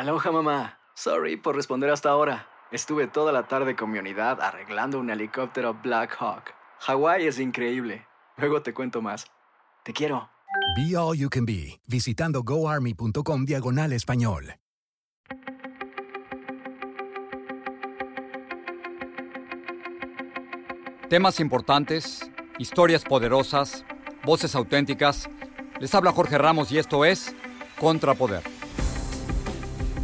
Aloha mamá. Sorry por responder hasta ahora. Estuve toda la tarde con mi unidad arreglando un helicóptero Black Hawk. Hawái es increíble. Luego te cuento más. Te quiero. Be All You Can Be, visitando goarmy.com diagonal español. Temas importantes, historias poderosas, voces auténticas. Les habla Jorge Ramos y esto es Contrapoder.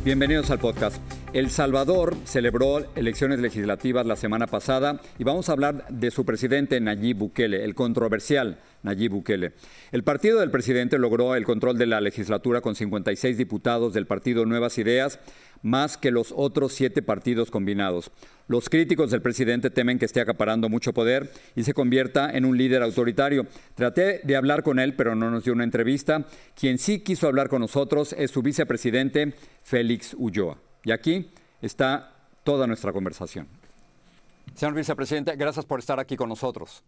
Bienvenidos al podcast. El Salvador celebró elecciones legislativas la semana pasada y vamos a hablar de su presidente Nayib Bukele, el controversial Nayib Bukele. El partido del presidente logró el control de la legislatura con 56 diputados del partido Nuevas Ideas, más que los otros siete partidos combinados. Los críticos del presidente temen que esté acaparando mucho poder y se convierta en un líder autoritario. Traté de hablar con él, pero no nos dio una entrevista. Quien sí quiso hablar con nosotros es su vicepresidente, Félix Ulloa. Y aquí está toda nuestra conversación. Señor vicepresidente, gracias por estar aquí con nosotros.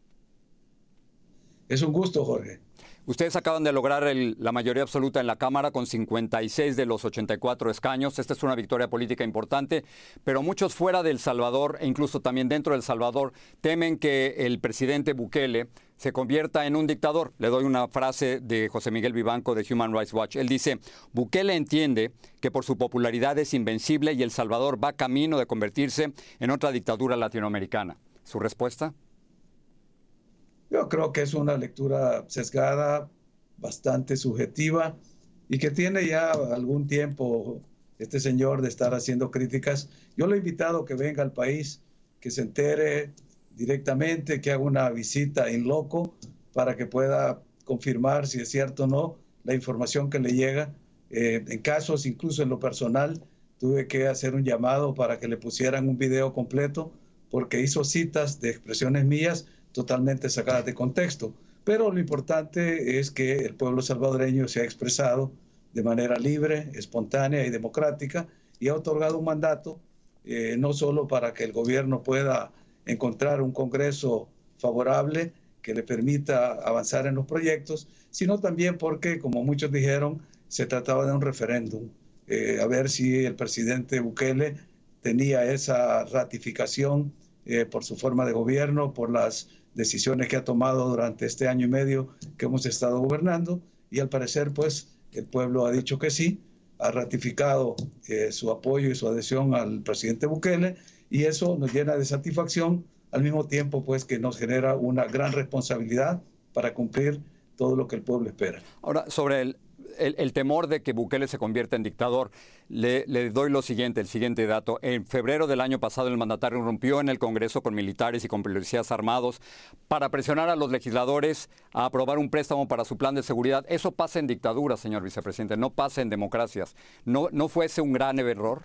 Es un gusto, Jorge. Ustedes acaban de lograr la mayoría absoluta en la Cámara con 56 de los 84 escaños. Esta es una victoria política importante, pero muchos fuera del Salvador e incluso también dentro del Salvador temen que el presidente Bukele se convierta en un dictador. Le doy una frase de José Miguel Vivanco de Human Rights Watch. Él dice, Bukele entiende que por su popularidad es invencible y El Salvador va camino de convertirse en otra dictadura latinoamericana. ¿Su respuesta? Yo creo que es una lectura sesgada, bastante subjetiva y que tiene ya algún tiempo este señor de estar haciendo críticas. Yo lo he invitado a que venga al país, que se entere directamente, que haga una visita en loco para que pueda confirmar si es cierto o no la información que le llega. Eh, en casos, incluso en lo personal, tuve que hacer un llamado para que le pusieran un video completo porque hizo citas de expresiones mías totalmente sacadas de contexto. Pero lo importante es que el pueblo salvadoreño se ha expresado de manera libre, espontánea y democrática y ha otorgado un mandato eh, no solo para que el gobierno pueda encontrar un Congreso favorable que le permita avanzar en los proyectos, sino también porque, como muchos dijeron, se trataba de un referéndum, eh, a ver si el presidente Bukele tenía esa ratificación eh, por su forma de gobierno, por las decisiones que ha tomado durante este año y medio que hemos estado gobernando y al parecer pues el pueblo ha dicho que sí, ha ratificado eh, su apoyo y su adhesión al presidente Bukele y eso nos llena de satisfacción al mismo tiempo pues que nos genera una gran responsabilidad para cumplir todo lo que el pueblo espera. Ahora, sobre el, el, temor de que Bukele se convierta en dictador, le, doy lo siguiente, el siguiente dato. En febrero del año pasado el mandatario rompió en el Congreso con militares y con policías armados para presionar a los legisladores a aprobar un préstamo para su plan de seguridad. Eso pasa en dictadura, señor vicepresidente, no pasa en democracias. ¿No, no fue ese un gran error?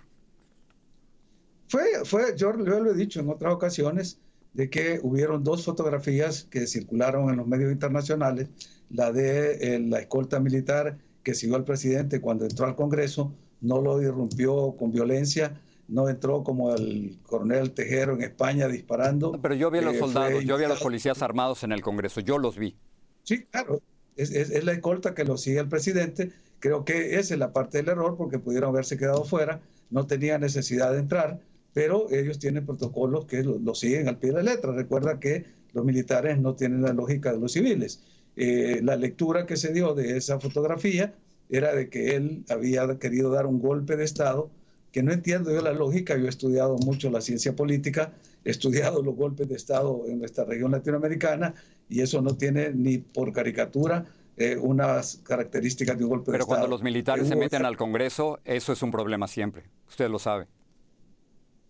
Fue, fue, yo lo he dicho en otras ocasiones, de que hubieron dos fotografías que circularon en los medios internacionales, la de eh, la escolta militar que siguió al presidente cuando entró al Congreso, no lo irrumpió con violencia, no entró como el coronel Tejero en España disparando. Pero yo vi a los soldados, yo vi a los policías armados en el Congreso, yo los vi. Sí, claro, es, es, la escolta que lo sigue el presidente. Creo que esa es la parte del error porque pudieron haberse quedado fuera, no tenía necesidad de entrar, pero ellos tienen protocolos que lo siguen al pie de la letra. Recuerda que los militares no tienen la lógica de los civiles. Eh, la lectura que se dio de esa fotografía era de que él había querido dar un golpe de Estado, que no entiendo yo la lógica, yo he estudiado mucho la ciencia política, he estudiado los golpes de Estado en nuestra región latinoamericana y eso no tiene ni por caricatura eh, unas características de un golpe de Estado. Pero cuando los militares se meten al Congreso, eso es un problema siempre, usted lo sabe.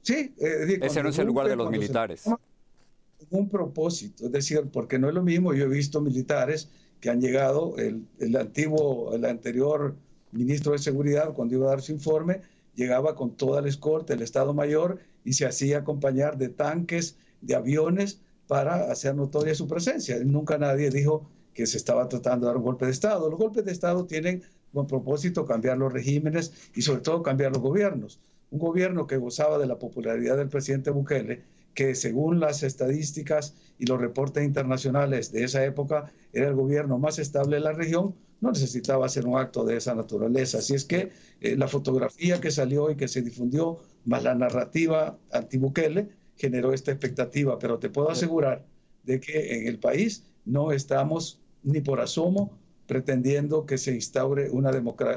Sí, eh, ese no es el lugar de los militares un propósito, es decir, porque no es lo mismo, yo he visto militares que han llegado, el, el antiguo, el anterior ministro de Seguridad, cuando iba a dar su informe, llegaba con toda la escolta, el Estado Mayor, y se hacía acompañar de tanques, de aviones, para hacer notoria su presencia. Nunca nadie dijo que se estaba tratando de dar un golpe de Estado. Los golpes de Estado tienen como propósito cambiar los regímenes y sobre todo cambiar los gobiernos. Un gobierno que gozaba de la popularidad del presidente Bukele que según las estadísticas y los reportes internacionales de esa época era el gobierno más estable de la región, no necesitaba hacer un acto de esa naturaleza. Así es que eh, la fotografía que salió y que se difundió, más la narrativa anti-Bukele, generó esta expectativa. Pero te puedo asegurar de que en el país no estamos ni por asomo pretendiendo que se instaure una,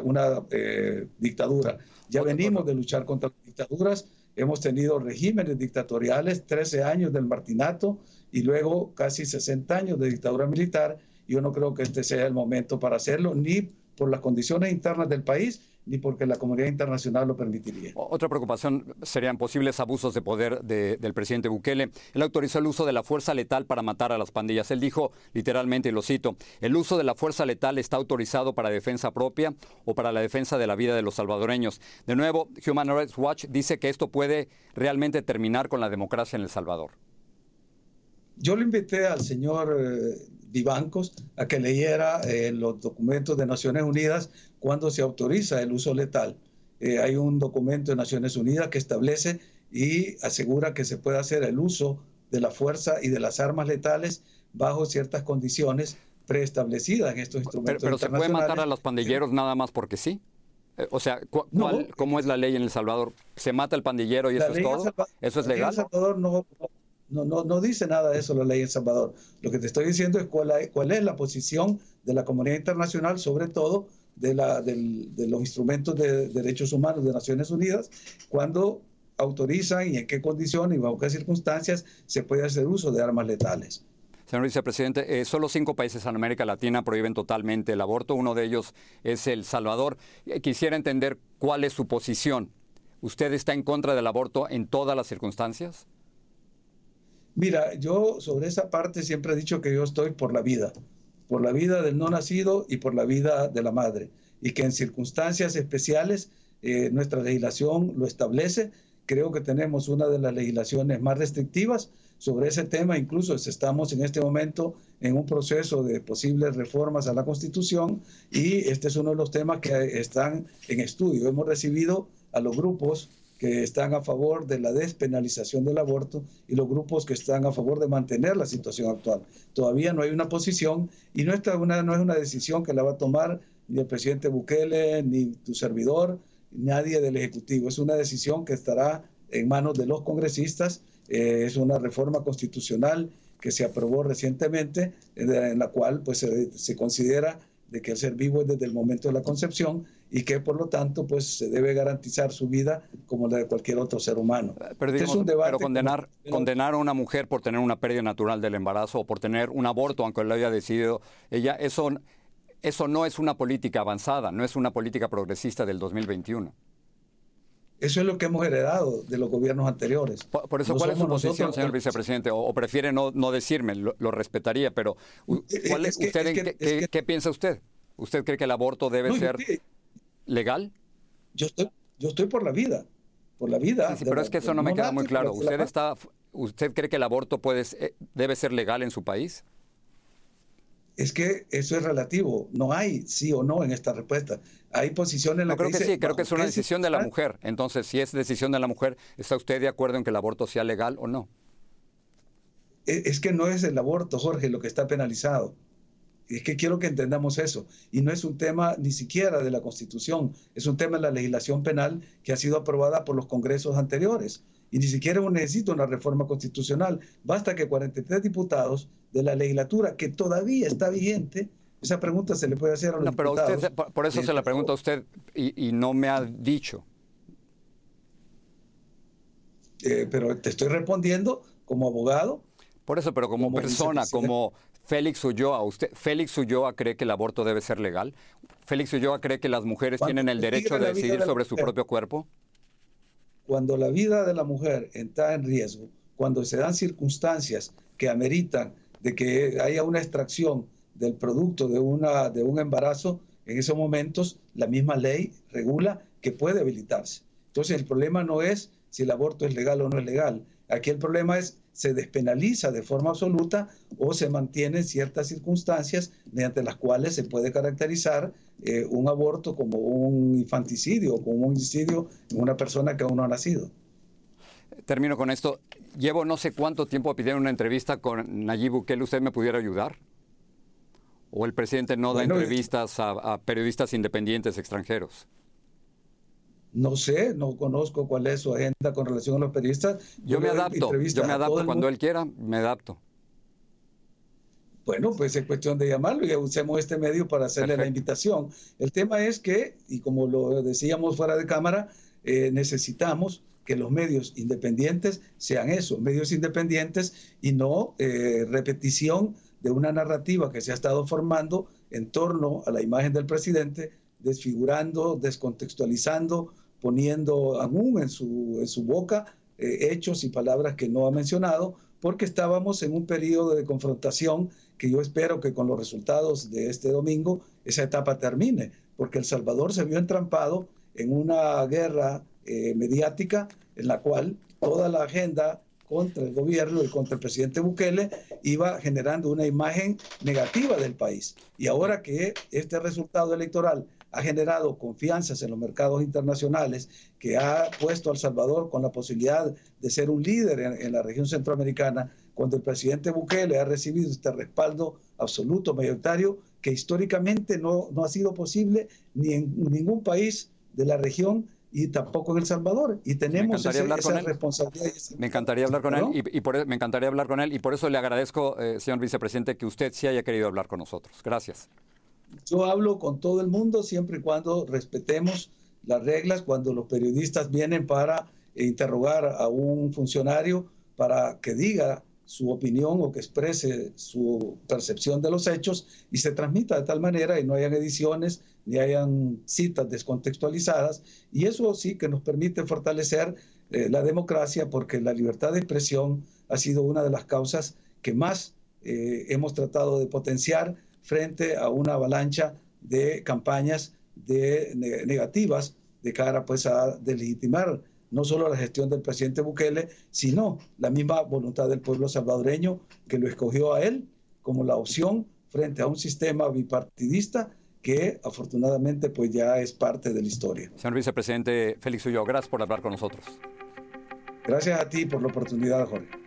una eh, dictadura. Ya venimos de luchar contra las dictaduras, hemos tenido regímenes dictatoriales, 13 años del martinato y luego casi 60 años de dictadura militar. Yo no creo que este sea el momento para hacerlo, ni por las condiciones internas del país, ni porque la comunidad internacional lo permitiría. Otra preocupación serían posibles abusos de poder del presidente Bukele. Él autorizó el uso de la fuerza letal para matar a las pandillas. Él dijo literalmente, y lo cito, el uso de la fuerza letal está autorizado para defensa propia o para la defensa de la vida de los salvadoreños. De nuevo, Human Rights Watch dice que esto puede realmente terminar con la democracia en El Salvador. Yo le invité al señor eh, Vivancos a que leyera eh, los documentos de Naciones Unidas cuando se autoriza el uso letal. Eh, hay un documento de Naciones Unidas que establece y asegura que se puede hacer el uso de la fuerza y de las armas letales bajo ciertas condiciones preestablecidas en estos instrumentos. Pero, se puede matar a los pandilleros nada más porque sí. Eh, o sea, ¿cómo es la ley en El Salvador? ¿Se mata el pandillero y eso es todo? ¿Eso es legal? En El Salvador no, no, no, no, dice nada de eso la ley en Salvador. Lo que te estoy diciendo es cuál, cuál es la posición de la comunidad internacional, sobre todo de, la, de los instrumentos de, derechos humanos de Naciones Unidas, cuando autorizan y en qué condiciones y bajo qué circunstancias se puede hacer uso de armas letales. Señor vicepresidente, eh, solo cinco países en América Latina prohíben totalmente el aborto. Uno de ellos es El Salvador. Eh, quisiera entender cuál es su posición. ¿Usted está en contra del aborto en todas las circunstancias? Mira, yo sobre esa parte siempre he dicho que yo estoy por la vida, por la vida del no nacido y por la vida de la madre, y que en circunstancias especiales eh, nuestra legislación lo establece. Creo que tenemos una de las legislaciones más restrictivas sobre ese tema, incluso estamos en este momento en un proceso de posibles reformas a la Constitución y este es uno de los temas que están en estudio. Hemos recibido a los grupos que están a favor de la despenalización del aborto y los grupos que están a favor de mantener la situación actual. Todavía no hay una posición y no, está una, no es una decisión que la va a tomar ni el presidente Bukele, ni tu servidor, nadie del Ejecutivo. Es una decisión que estará en manos de los congresistas. Eh, es una reforma constitucional que se aprobó recientemente, en la cual pues, se, se considera de que el ser vivo es desde el momento de la concepción y que por lo tanto pues se debe garantizar su vida como la de cualquier otro ser humano. Eh, pero, es un debate pero condenar, condenar a una mujer por tener una pérdida natural del embarazo o por tener un aborto, aunque lo haya decidido ella, eso, eso no es una política avanzada, no es una política progresista del 2021. Eso es lo que hemos heredado de los gobiernos anteriores. Por, eso, ¿cuál es su posición, señor vicepresidente? O, prefiere no, no decirme, lo, respetaría, pero ¿cuál es, usted, qué, piensa usted? ¿Usted cree que el aborto debe ser legal? Yo estoy, yo estoy por la vida, por la vida. Sí, pero es que eso no me queda muy claro. ¿Usted, está, ¿Usted cree que el aborto puede, eh, debe ser legal en su país? Es que eso es relativo. No hay sí o no en esta respuesta. Hay posiciones en la no, creo que, sí, creo que es una decisión de la mujer. Entonces, si es decisión de la mujer, ¿está usted de acuerdo en que el aborto sea legal o no? E, es que no es el aborto, Jorge, lo que está penalizado. Es que quiero que entendamos eso. Y no es un tema ni siquiera de la Constitución, es un tema de la legislación penal que ha sido aprobada por los congresos anteriores. Y ni siquiera necesita una reforma constitucional. Basta que 43 diputados de la legislatura, que todavía está vigente, esa pregunta se le puede hacer a los no, pero Usted, por eso se la pregunta a usted y, no me ha dicho. Eh, pero te estoy respondiendo como abogado. Por eso, pero como, persona, como Félix Ulloa, usted, Félix Ulloa cree que el aborto debe ser legal. Félix Ulloa cree que las mujeres tienen el derecho de decidir sobre su propio cuerpo. Cuando la vida de la mujer está en riesgo, cuando se dan circunstancias que ameritan de que haya una extracción del producto de, una, de un embarazo, en esos momentos la misma ley regula que puede habilitarse. Entonces el problema no es si el aborto es legal o no es legal. Aquí el problema es se despenaliza de forma absoluta o se mantienen ciertas circunstancias mediante las cuales se puede caracterizar eh, un aborto como un infanticidio o como un homicidio en una persona que aún no ha nacido. Termino con esto. Llevo no sé cuánto tiempo pidiendo una entrevista con Nayib Bukele. ¿Usted me pudiera ayudar? ¿O el presidente no da entrevistas a, periodistas independientes extranjeros? No sé, no conozco cuál es su agenda con relación a los periodistas. Yo, me adapto, yo me adapto cuando él quiera, me adapto. Bueno, pues es cuestión de llamarlo y usemos este medio para hacerle la invitación. El tema es que, y como lo decíamos fuera de cámara, eh, necesitamos que los medios independientes sean eso, medios independientes y no eh, repetición de una narrativa que se ha estado formando en torno a la imagen del presidente, desfigurando, descontextualizando, poniendo aún en su, en su boca eh, hechos y palabras que no ha mencionado, porque estábamos en un periodo de confrontación que yo espero que con los resultados de este domingo esa etapa termine, porque El Salvador se vio entrampado en una guerra eh, mediática en la cual toda la agenda contra el gobierno y contra el presidente Bukele iba generando una imagen negativa del país. Y ahora que este resultado electoral ha generado confianzas en los mercados internacionales, que ha puesto a El Salvador con la posibilidad de ser un líder en, la región centroamericana, cuando el presidente Bukele ha recibido este respaldo absoluto, mayoritario, que históricamente no, no ha sido posible ni en ningún país de la región y tampoco en El Salvador. Y tenemos esa responsabilidad. Me encantaría hablar con él y, por, e, me encantaría hablar con él y por eso le agradezco, eh, señor vicepresidente, que usted sí haya querido hablar con nosotros. Gracias. Yo hablo con todo el mundo siempre y cuando respetemos las reglas, cuando los periodistas vienen para interrogar a un funcionario para que diga su opinión o que exprese su percepción de los hechos y se transmita de tal manera y no hayan ediciones ni hayan citas descontextualizadas. Y eso sí que nos permite fortalecer eh, la democracia porque la libertad de expresión ha sido una de las causas que más eh, hemos tratado de potenciar frente a una avalancha de campañas de, negativas de cara pues a deslegitimar no solo la gestión del presidente Bukele, sino la misma voluntad del pueblo salvadoreño que lo escogió a él como la opción frente a un sistema bipartidista que afortunadamente pues ya es parte de la historia. Señor vicepresidente Félix Ulloa, gracias por hablar con nosotros. Gracias a ti por la oportunidad, Jorge.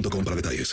para detalles.